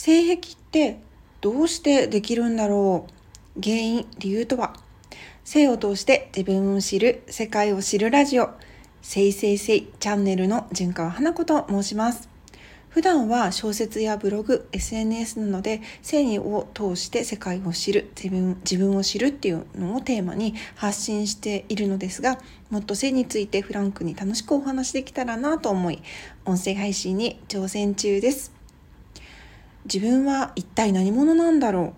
性癖ってどうしてできるんだろう？原因、理由とは？性を通して自分を知る、世界を知るラジオ、せいせいせいチャンネルの純川花子と申します。普段は小説やブログ、SNS なので性を通して世界を知る、自分自分を知るっていうのをテーマに発信しているのですが、もっと性についてフランクに楽しくお話できたらなと思い、音声配信に挑戦中です。自分は一体何者なんだろう？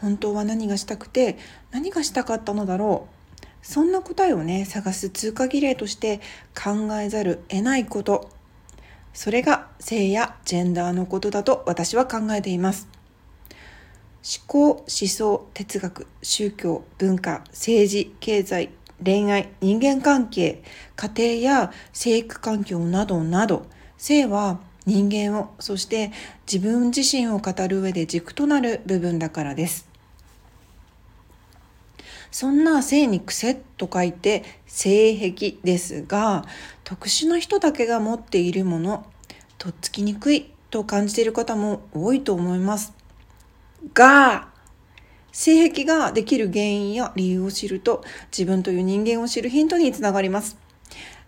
本当は何がしたくて何がしたかったのだろう？そんな答えをね探す通過儀礼として考えざる得ないこと。それが性やジェンダーのことだと私は考えています。思考思想哲学宗教文化政治経済恋愛人間関係家庭や生育環境などなど。性は人間をそして自分自身を語る上で軸となる部分だからです。そんな性に癖と書いて性癖ですが特殊な人だけが持っているものとっつきにくいと感じている方も多いと思いますが性癖ができる原因や理由を知ると自分という人間を知るヒントにつながります。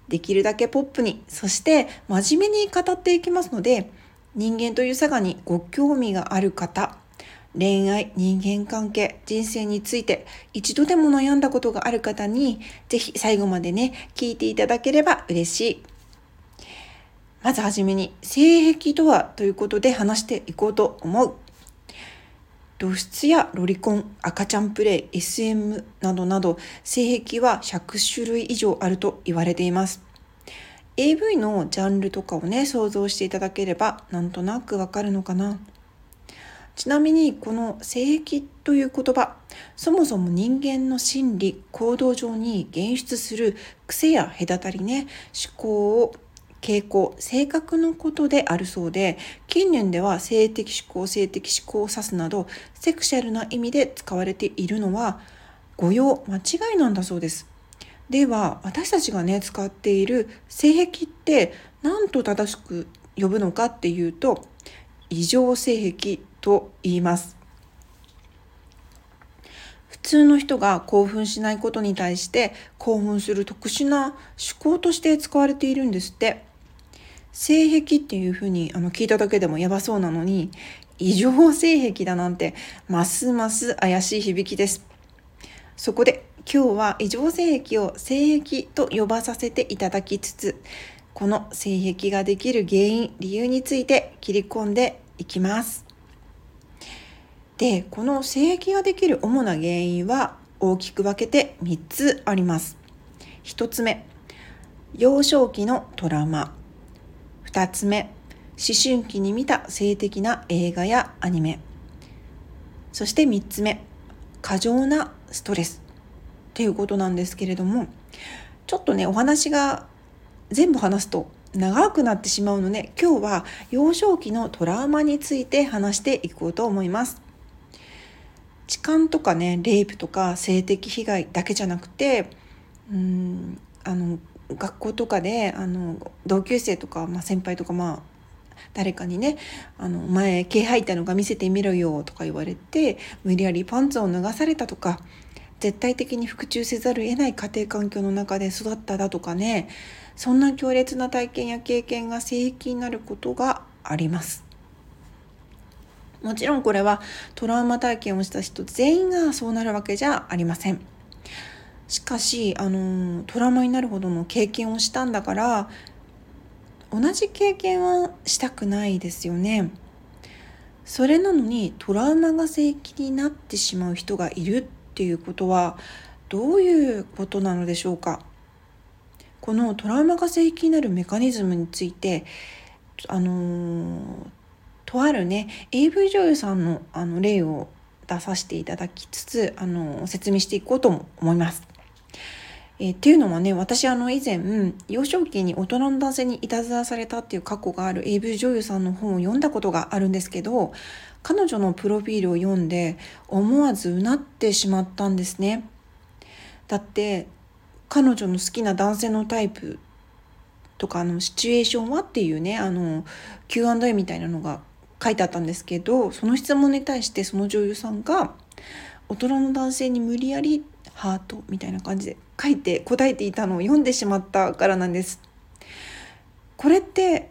できるだけポップに、そして真面目に語っていきますので、人間という差がにご興味がある方、恋愛、人間関係、人生について一度でも悩んだことがある方に、ぜひ最後までね、聞いていただければ嬉しい。まずはじめに、性癖とはということで話していこうと思う。露出やロリコン、赤ちゃんプレイ、SM などなど性癖は100種類以上あると言われています。AV のジャンルとかをね、想像していただければなんとなくわかるのかな。ちなみにこの性癖という言葉、そもそも人間の心理、行動上に現出する癖や隔たりね、思考を傾向、性格のことであるそうで、近年では性的思考、性的思考を指すなど、セクシャルな意味で使われているのは、誤用、間違いなんだそうです。では、私たちがね、使っている性癖って何と正しく呼ぶのかっていうと、異常性癖と言います。普通の人が興奮しないことに対して興奮する特殊な思考として使われているんですって。性癖っていうふうにあの聞いただけでもやばそうなのに異常性癖だなんてますます怪しい響きです。そこで今日は異常性癖を性癖と呼ばさせていただきつつこの性癖ができる原因理由について切り込んでいきます。でこの性癖ができる主な原因は大きく分けて3つあります。1つ目幼少期のトラウマ。2つ目思春期に見た性的な映画やアニメ。そして3つ目過剰なストレス。っていうことなんですけれどもちょっとねお話が全部話すと長くなってしまうので今日は幼少期のトラウマについて話していこうと思います。痴漢とかねレイプとか性的被害だけじゃなくてうんあの学校とかであの同級生とか、まあ、先輩とかまあ誰かにね「あの前毛吐いたのが見せてみろよ」とか言われて無理やりパンツを脱がされたとか絶対的に服従せざるを得ない家庭環境の中で育っただとかねそんな強烈な体験や経験が性癖になることがあります。もちろんこれはトラウマ体験をした人全員がそうなるわけじゃありません。しかしあのトラウマになるほどの経験をしたんだから同じ経験はしたくないですよね。それなのにトラウマが正規になってしまう人がいるっていうことはどういうことなのでしょうか？このトラウマが正規になるメカニズムについてあのとあるね AV 女優さんのあの例を出させていただきつつあの説明していこうと思います。えー、っていうのはね私あの以前幼少期に大人の男性にいたずらされたっていう過去がある AV 女優さんの本を読んだことがあるんですけど彼女のプロフィールを読んで思わずうなってしまったんですね。だって彼女の好きな男性のタイプとかあのシチュエーションはっていうねあの Q&A みたいなのが書いてあったんですけどその質問に対してその女優さんが大人の男性に無理やりハートみたいな感じで書いて答えていたのを読んでしまったからなんです。これって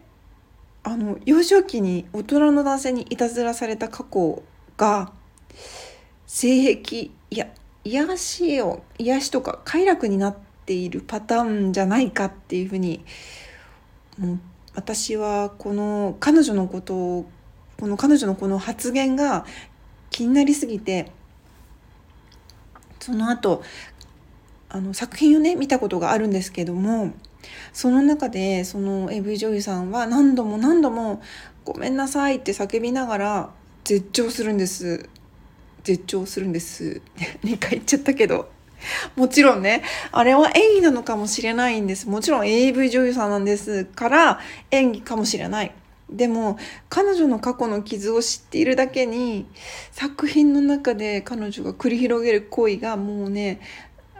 あの幼少期に大人の男性にいたずらされた過去が性癖いや癒しを癒しとか快楽になっているパターンじゃないかっていうふうに私はこの彼女のことをこの彼女のこの発言が気になりすぎてその後あの作品をね見たことがあるんですけどもその中でその AV 女優さんは何度も何度も「ごめんなさい」って叫びながら絶頂するんです。絶頂するんです。2回言っちゃったけど。もちろんねあれは演技なのかもしれないんです。もちろん AV 女優さんなんですから演技かもしれない。でも彼女の過去の傷を知っているだけに作品の中で彼女が繰り広げる行為がもうね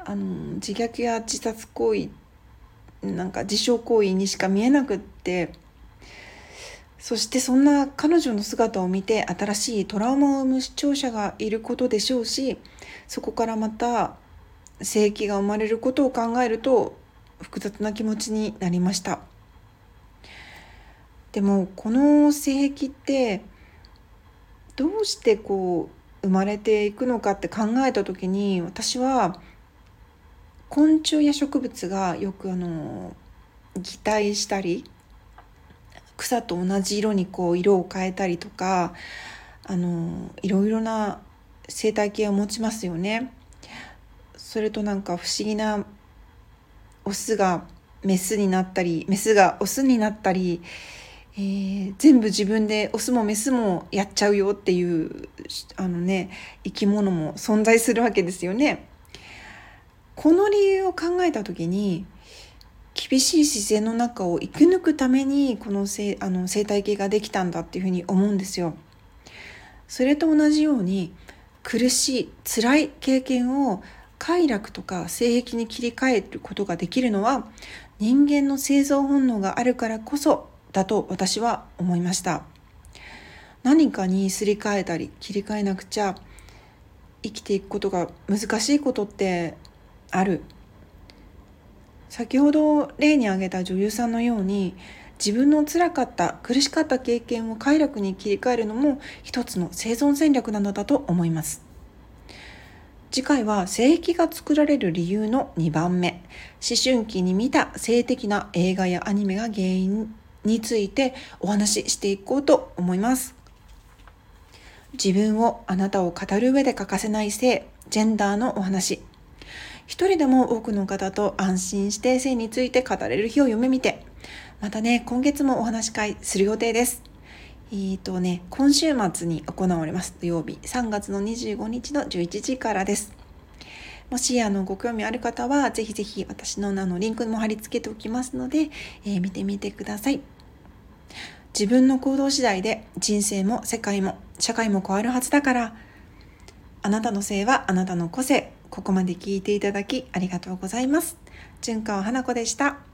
あの自虐や自殺行為なんか自傷行為にしか見えなくってそしてそんな彼女の姿を見て新しいトラウマを生む視聴者がいることでしょうしそこからまた性域が生まれることを考えると複雑な気持ちになりました。でもこの性癖ってどうしてこう生まれていくのかって考えた時に私は昆虫や植物がよくあの擬態したり草と同じ色にこう色を変えたりとかあのいろいろな生態系を持ちますよね。それとなんか不思議なオスがメスになったりメスがオスになったり、えー、全部自分でオスもメスもやっちゃうよっていうあのね生き物も存在するわけですよね。この理由を考えた時に厳しい自然の中を生き抜くためにこの生あの生態系ができたんだっていうふうに思うんですよ。それと同じように苦しい辛い経験を快楽とか性癖に切り替えることができるのは人間の生存本能があるからこそだと私は思いました何かにすり替えたり切り替えなくちゃ生きていくことが難しいことってある。先ほど例に挙げた女優さんのように自分の辛かった苦しかった経験を快楽に切り替えるのも一つの生存戦略なのだと思います。次回は性癖が作られる理由の2番目。思春期に見た性的な映画やアニメが原因についてお話ししていこうと思います。自分をあなたを語る上で欠かせない性ジェンダーのお話。一人でも多くの方と安心して性について語れる日を夢見てまたね今月もお話し会する予定ですえーとね、今週末に行われます土曜日3月の25日の11時からです。もしあのご興味ある方はぜひぜひ私の名のリンクも貼り付けておきますので、えー、見てみてください。自分の行動次第で人生も世界も社会も変わるはずだからあなたの性はあなたの個性ここまで聞いていただきありがとうございます。純川花子でした。